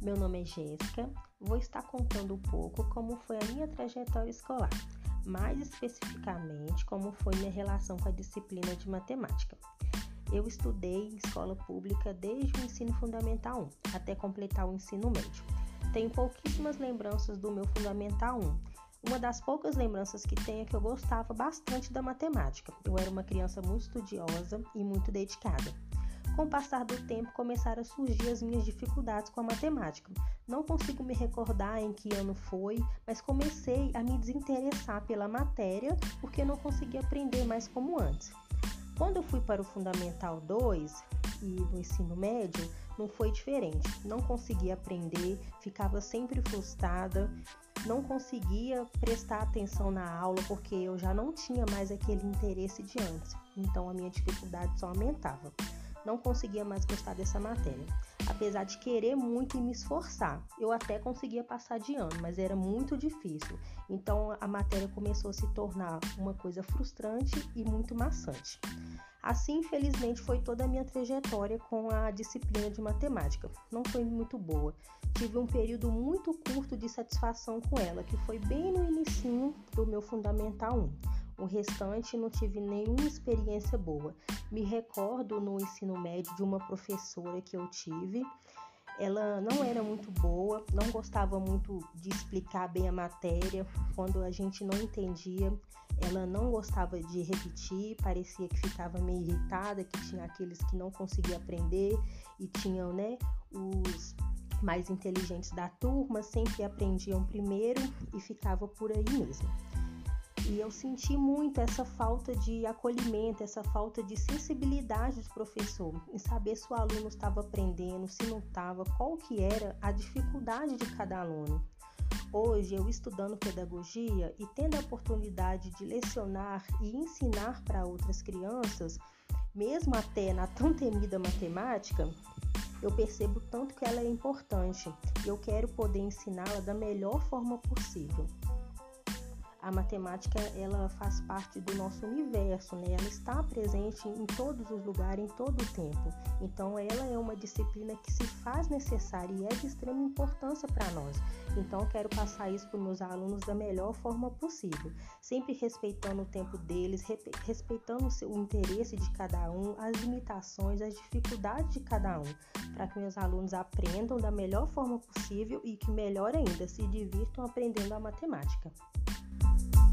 Meu nome é Jéssica. Vou estar contando um pouco como foi a minha trajetória escolar, mais especificamente como foi minha relação com a disciplina de matemática. Eu estudei em escola pública desde o ensino fundamental 1 até completar o ensino médio. Tenho pouquíssimas lembranças do meu fundamental 1. Uma das poucas lembranças que tenho é que eu gostava bastante da matemática. Eu era uma criança muito estudiosa e muito dedicada. Com o passar do tempo, começaram a surgir as minhas dificuldades com a matemática. Não consigo me recordar em que ano foi, mas comecei a me desinteressar pela matéria porque não conseguia aprender mais como antes. Quando eu fui para o Fundamental 2 e no ensino médio, não foi diferente. Não conseguia aprender, ficava sempre frustrada, não conseguia prestar atenção na aula porque eu já não tinha mais aquele interesse de antes. Então a minha dificuldade só aumentava não conseguia mais gostar dessa matéria. Apesar de querer muito e me esforçar, eu até conseguia passar de ano, mas era muito difícil. Então a matéria começou a se tornar uma coisa frustrante e muito maçante. Assim, infelizmente, foi toda a minha trajetória com a disciplina de matemática. Não foi muito boa. Tive um período muito curto de satisfação com ela, que foi bem no início do meu Fundamental 1 o restante não tive nenhuma experiência boa. Me recordo no ensino médio de uma professora que eu tive. Ela não era muito boa, não gostava muito de explicar bem a matéria. Quando a gente não entendia, ela não gostava de repetir, parecia que ficava meio irritada, que tinha aqueles que não conseguiam aprender e tinham, né, os mais inteligentes da turma sempre aprendiam primeiro e ficava por aí mesmo. E eu senti muito essa falta de acolhimento, essa falta de sensibilidade do professor em saber se o aluno estava aprendendo, se não estava, qual que era a dificuldade de cada aluno. Hoje, eu estudando pedagogia e tendo a oportunidade de lecionar e ensinar para outras crianças, mesmo até na tão temida matemática, eu percebo tanto que ela é importante. Eu quero poder ensiná-la da melhor forma possível a matemática ela faz parte do nosso universo, né? Ela está presente em todos os lugares, em todo o tempo. Então, ela é uma disciplina que se faz necessária e é de extrema importância para nós. Então, quero passar isso para os meus alunos da melhor forma possível, sempre respeitando o tempo deles, respeitando o interesse de cada um, as limitações, as dificuldades de cada um, para que meus alunos aprendam da melhor forma possível e que melhor ainda se divirtam aprendendo a matemática.